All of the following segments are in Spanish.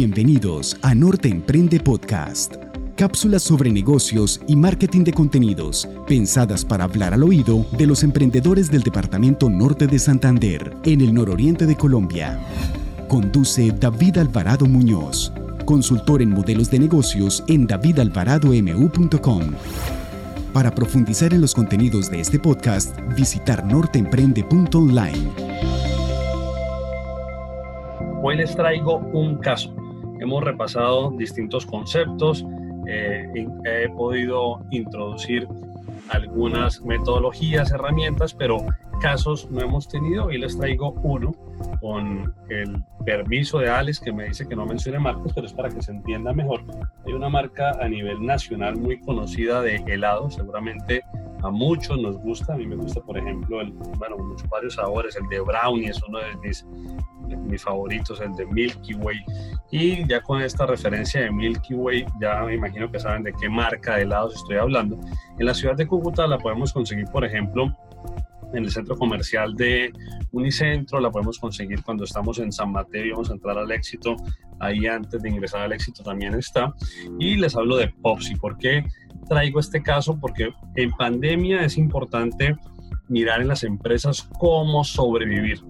Bienvenidos a Norte Emprende Podcast. Cápsulas sobre negocios y marketing de contenidos, pensadas para hablar al oído de los emprendedores del Departamento Norte de Santander, en el nororiente de Colombia. Conduce David Alvarado Muñoz, consultor en modelos de negocios en davidalvaradomu.com. Para profundizar en los contenidos de este podcast, visitar norteemprende.online. Hoy les traigo un caso. Hemos repasado distintos conceptos, eh, he podido introducir algunas metodologías, herramientas, pero casos no hemos tenido y les traigo uno con el permiso de Alex que me dice que no mencione marcas, pero es para que se entienda mejor. Hay una marca a nivel nacional muy conocida de helado, seguramente a muchos nos gusta, a mí me gusta por ejemplo, el, bueno, muchos varios sabores, el de brownie es uno de mis, mis favoritos, el de Milky Way. Y ya con esta referencia de Milky Way, ya me imagino que saben de qué marca de helados estoy hablando. En la ciudad de Cúcuta la podemos conseguir, por ejemplo, en el centro comercial de Unicentro, la podemos conseguir cuando estamos en San Mateo y vamos a entrar al éxito, ahí antes de ingresar al éxito también está. Y les hablo de Popsi. ¿Por qué traigo este caso? Porque en pandemia es importante mirar en las empresas cómo sobrevivir.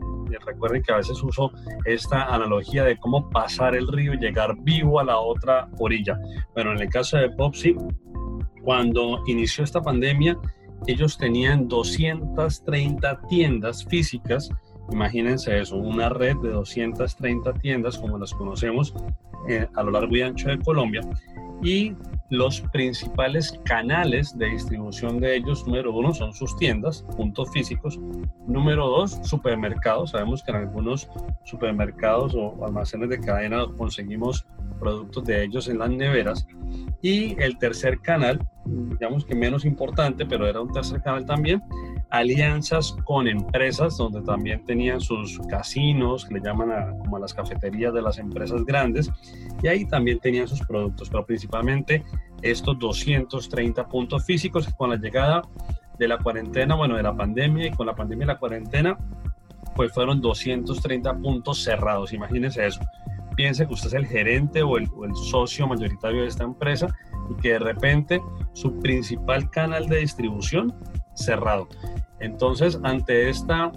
Recuerden que a veces uso esta analogía de cómo pasar el río y llegar vivo a la otra orilla. Pero en el caso de Popsi, cuando inició esta pandemia, ellos tenían 230 tiendas físicas, imagínense eso, una red de 230 tiendas como las conocemos eh, a lo largo y ancho de Colombia, y los principales canales de distribución de ellos, número uno, son sus tiendas, puntos físicos. Número dos, supermercados. Sabemos que en algunos supermercados o almacenes de cadena conseguimos productos de ellos en las neveras. Y el tercer canal, digamos que menos importante, pero era un tercer canal también, alianzas con empresas donde también tenían sus casinos, que le llaman a, como a las cafeterías de las empresas grandes, y ahí también tenían sus productos, pero principalmente estos 230 puntos físicos con la llegada de la cuarentena, bueno, de la pandemia y con la pandemia y la cuarentena, pues fueron 230 puntos cerrados, imagínense eso. Piense que usted es el gerente o el, o el socio mayoritario de esta empresa y que de repente su principal canal de distribución cerrado. Entonces, ante esta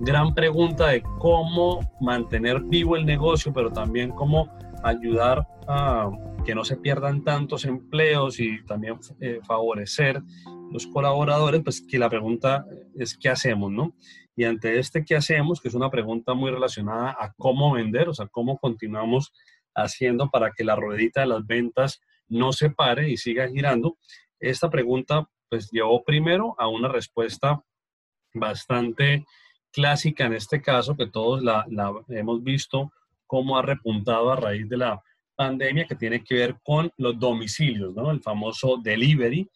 gran pregunta de cómo mantener vivo el negocio, pero también cómo ayudar a que no se pierdan tantos empleos y también eh, favorecer los colaboradores, pues que la pregunta es qué hacemos, ¿no? Y ante este qué hacemos, que es una pregunta muy relacionada a cómo vender, o sea, cómo continuamos haciendo para que la ruedita de las ventas no se pare y siga girando, esta pregunta pues llevó primero a una respuesta bastante clásica en este caso, que todos la, hemos visto cómo ha repuntado a raíz de la pandemia, que tiene que ver con los domicilios, ¿no? El famoso delivery.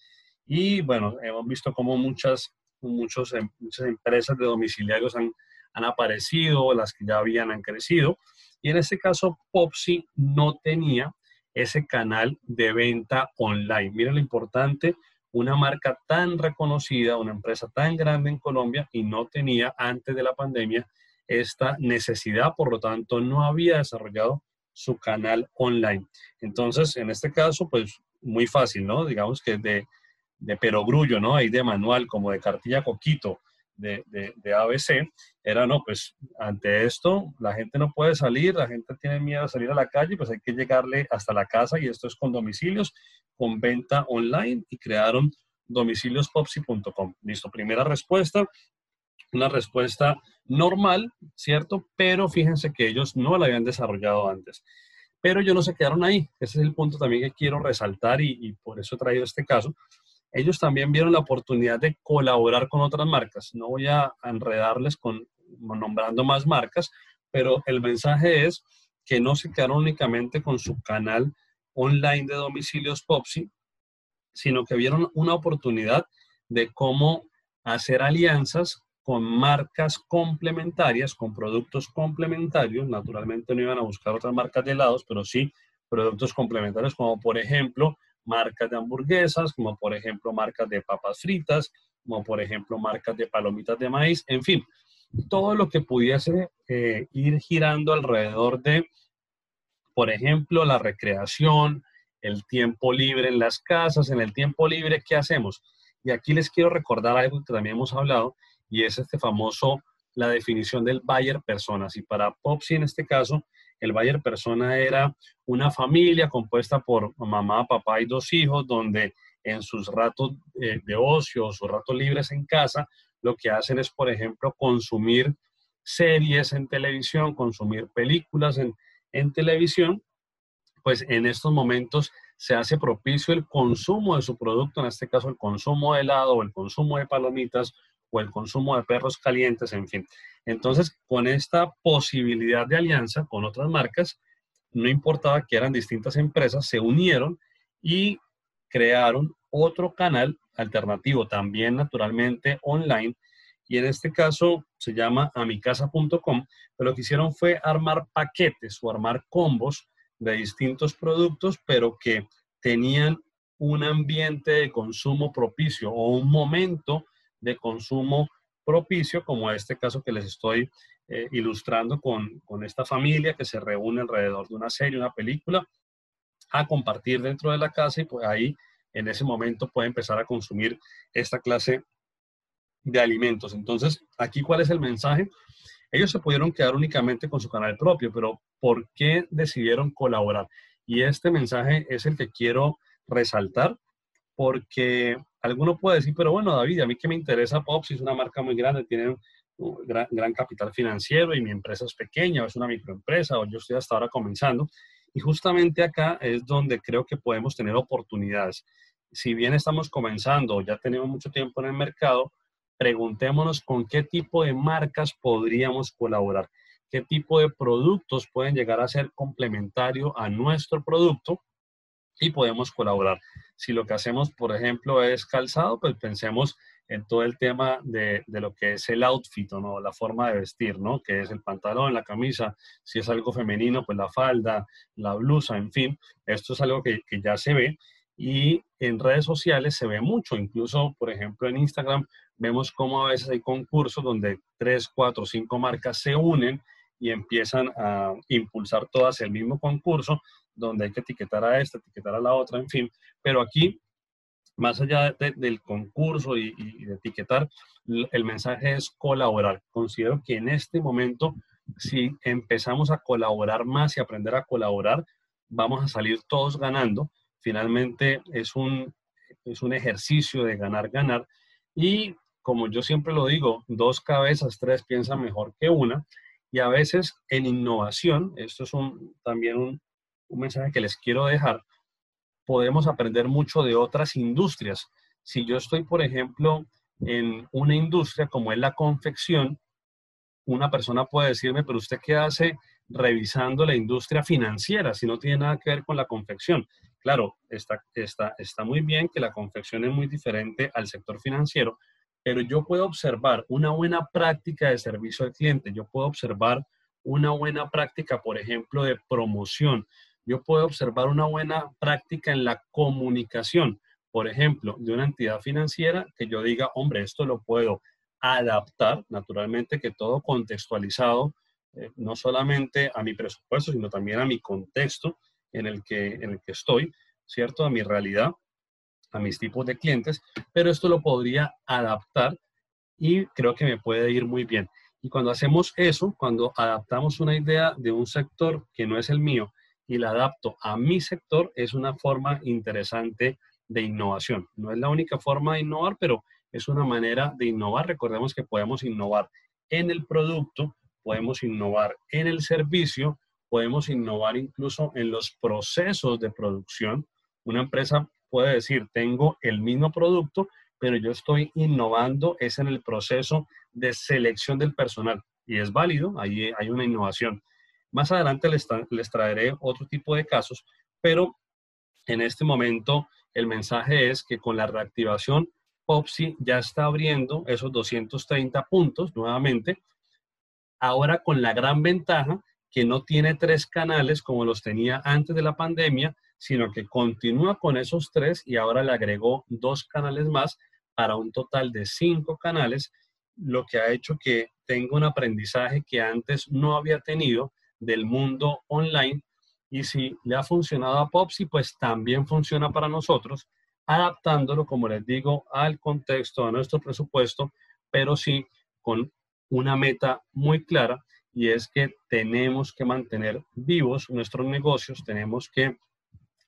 Y bueno, hemos visto cómo muchas, muchos, em, muchas empresas de domiciliarios han, han aparecido, las que ya habían han crecido. Y en este caso, Popsi no tenía ese canal de venta online. Mira lo importante una marca tan reconocida, una empresa tan grande en Colombia y no tenía antes de la pandemia esta necesidad, por lo tanto no había desarrollado su canal online. Entonces, en este caso, pues muy fácil, ¿no? Digamos que de, de perogrullo, ¿no? Ahí de manual, como de cartilla coquito, de, de, de, ABC, era, no, pues ante esto la gente no puede salir, la gente tiene miedo a salir a la calle, pues hay que llegarle hasta la casa y esto es con domicilios con venta online y crearon domiciliospopsi.com. Listo, primera respuesta, una respuesta normal, ¿cierto? Pero fíjense que ellos no la habían desarrollado antes. Pero ellos no se quedaron ahí. Ese es el punto también que quiero resaltar y, por eso he traído este caso. Ellos también vieron la oportunidad de colaborar con otras marcas. No voy a enredarles con nombrando más marcas, pero el mensaje es que no se quedaron únicamente con su canal online de domicilios Popsi, sino que vieron una oportunidad de cómo hacer alianzas con marcas complementarias, con productos complementarios. Naturalmente no iban a buscar otras marcas de helados, pero sí productos complementarios como por ejemplo marcas de hamburguesas, como por ejemplo marcas de papas fritas, como por ejemplo marcas de palomitas de maíz, en fin, todo lo que pudiese eh, ir girando alrededor de Por ejemplo, la recreación, el tiempo libre en las casas, en el tiempo libre, ¿qué hacemos? Y aquí les quiero recordar algo que también hemos hablado y es este famoso, la definición del buyer persona. Y para Popsi en este caso, el buyer persona era una familia compuesta por mamá, papá y dos hijos, donde en sus ratos eh, de ocio, sus ratos libres en casa, lo que hacen es, por ejemplo, consumir series en televisión, consumir películas en, en televisión, pues en estos momentos se hace propicio el consumo de su producto, en este caso el consumo de helado o el consumo de palomitas o el consumo de perros calientes, en fin. Entonces, con esta posibilidad de alianza con otras marcas, no importaba que eran distintas empresas, se unieron y crearon otro canal alternativo, también naturalmente online, y en este caso se llama amicasa.com, pero lo que hicieron fue armar paquetes o armar combos de distintos productos, pero que tenían un ambiente de consumo propicio o un momento de consumo propicio, como este caso que les estoy eh, ilustrando con, con esta familia que se reúne alrededor de una serie, una película, a compartir dentro de la casa y pues ahí en ese momento puede empezar a consumir esta clase de alimentos. Entonces, aquí cuál es el mensaje? Ellos se pudieron quedar únicamente con su canal propio, pero ¿por qué decidieron colaborar? Y este mensaje es el que quiero resaltar porque alguno puede decir, pero bueno, David, a mí que me interesa Pops, es una marca muy grande, tiene un gran, gran, capital financiero y mi empresa es pequeña o es una microempresa o yo estoy hasta ahora comenzando. Y justamente acá es donde creo que podemos tener oportunidades. Si bien estamos comenzando, ya tenemos mucho tiempo en el mercado, preguntémonos con qué tipo de marcas podríamos colaborar, qué tipo de productos pueden llegar a ser complementario a nuestro producto y podemos colaborar. Si lo que hacemos, por ejemplo, es calzado, pues pensemos en todo el tema de, de, lo que es el outfit, ¿no? La forma de vestir, ¿no? Que es el pantalón, la camisa, si es algo femenino, pues la falda, la blusa, en fin. Esto es algo que, que ya se ve y en redes sociales se ve mucho, incluso, por ejemplo, en Instagram vemos cómo a veces hay concursos donde tres, cuatro, cinco marcas se unen y empiezan a impulsar todas el mismo concurso, donde hay que etiquetar a esta, etiquetar a la otra, en fin. Pero aquí, más allá del concurso y, etiquetar, el mensaje es colaborar. Considero que en este momento, si empezamos a colaborar más y aprender a colaborar, vamos a salir todos ganando. Finalmente es un, es un ejercicio de ganar, ganar. Y como yo siempre lo digo, dos cabezas, tres piensan mejor que una. Y a veces en innovación, esto es un, también un, un mensaje que les quiero dejar, podemos aprender mucho de otras industrias. Si yo estoy, por ejemplo, en una industria como es la confección, una persona puede decirme, pero usted qué hace revisando la industria financiera si no tiene nada que ver con la confección. Claro, está, está, está muy bien que la confección es muy diferente al sector financiero, pero yo puedo observar una buena práctica de servicio al cliente, yo puedo observar una buena práctica, por ejemplo, de promoción, yo puedo observar una buena práctica en la comunicación, por ejemplo, de una entidad financiera que yo diga, hombre, esto lo puedo adaptar, naturalmente que todo contextualizado, eh, no solamente a mi presupuesto, sino también a mi contexto en el, que, en el que estoy, ¿cierto? A mi realidad a mis tipos de clientes, pero esto lo podría adaptar y creo que me puede ir muy bien. Y cuando hacemos eso, cuando adaptamos una idea de un sector que no es el mío y la adapto a mi sector, es una forma interesante de innovación. No es la única forma de innovar, pero es una manera de innovar. Recordemos que podemos innovar en el producto, podemos innovar en el servicio, podemos innovar incluso en los procesos de producción. Una empresa puede decir, tengo el mismo producto, pero yo estoy innovando, es en el proceso de selección del personal. Y es válido, ahí hay una innovación. Más adelante les, les traeré otro tipo de casos, pero en este momento el mensaje es que con la reactivación, Popsi ya está abriendo esos 230 puntos nuevamente, ahora con la gran ventaja que no tiene tres canales como los tenía antes de la pandemia, sino que continúa con esos tres y ahora le agregó dos canales más para un total de cinco canales, lo que ha hecho que tenga un aprendizaje que antes no había tenido del mundo online Y si le ha funcionado a Popsi, pues también funciona para nosotros, adaptándolo, como les digo, al contexto, a nuestro presupuesto, pero sí con una meta muy clara y es que tenemos que mantener vivos nuestros negocios, tenemos que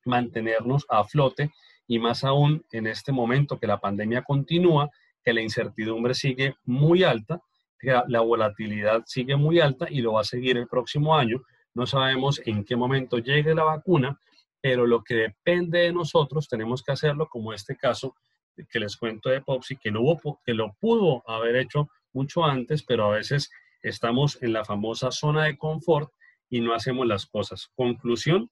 mantenernos a flote y más aún en este momento que la pandemia continúa, que la incertidumbre sigue muy alta, la volatilidad sigue muy alta y lo va a seguir el próximo año. No sabemos en qué momento llegue la vacuna, pero lo que depende de nosotros tenemos que hacerlo, como este caso que les cuento de Popsi, que, que lo pudo haber hecho mucho antes, pero a veces estamos en la famosa zona de confort y no hacemos las cosas. Conclusión,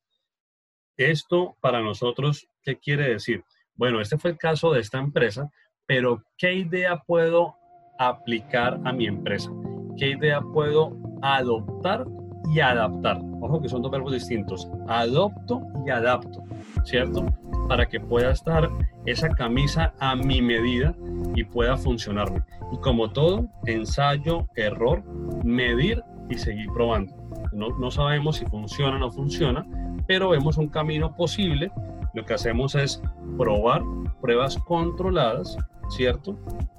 esto para nosotros, ¿qué quiere decir? Bueno, este fue el caso de esta empresa, pero ¿qué idea puedo aplicar a mi empresa? ¿Qué idea puedo adoptar y adaptar? Ojo que son dos verbos distintos. Adopto y adapto, ¿cierto? Para que pueda estar esa camisa a mi medida y pueda funcionarme. Y como todo, ensayo, error, medir y seguir probando. No, no sabemos si funciona o no funciona, pero vemos un camino posible. Lo que hacemos es probar pruebas controladas, ¿cierto?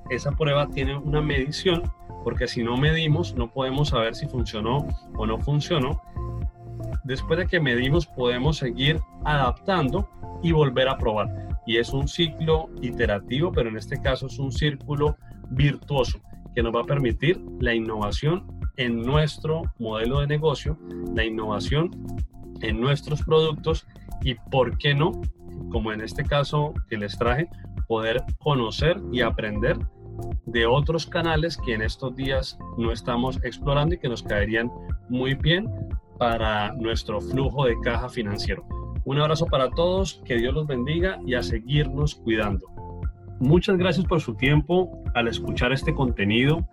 Esa prueba tiene una medición, porque si no medimos, no podemos saber si funcionó o no funcionó. Después de que medimos, podemos seguir adaptando y volver a probar. Y es un ciclo iterativo, pero en este caso es un círculo virtuoso que nos va a permitir la innovación en nuestro modelo de negocio, la innovación en nuestros productos y, ¿por qué no? Como en este caso que les traje, poder conocer y aprender de otros canales que en estos días no estamos explorando y que nos caerían muy bien para nuestro flujo de caja financiero. Un abrazo para todos, que Dios los bendiga y a seguirnos cuidando. Muchas gracias por su tiempo al escuchar este contenido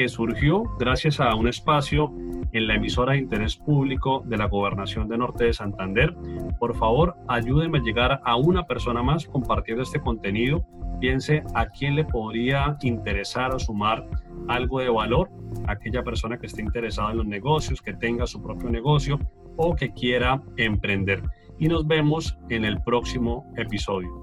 que surgió gracias a un espacio en la emisora de interés público de la Gobernación de Norte de Santander. Por favor, ayúdenme a llegar a una persona más compartiendo este contenido. Piense a quién le podría interesar o sumar algo de valor, aquella persona que esté interesada en los negocios, que tenga su propio negocio o que quiera emprender. Y nos vemos en el próximo episodio.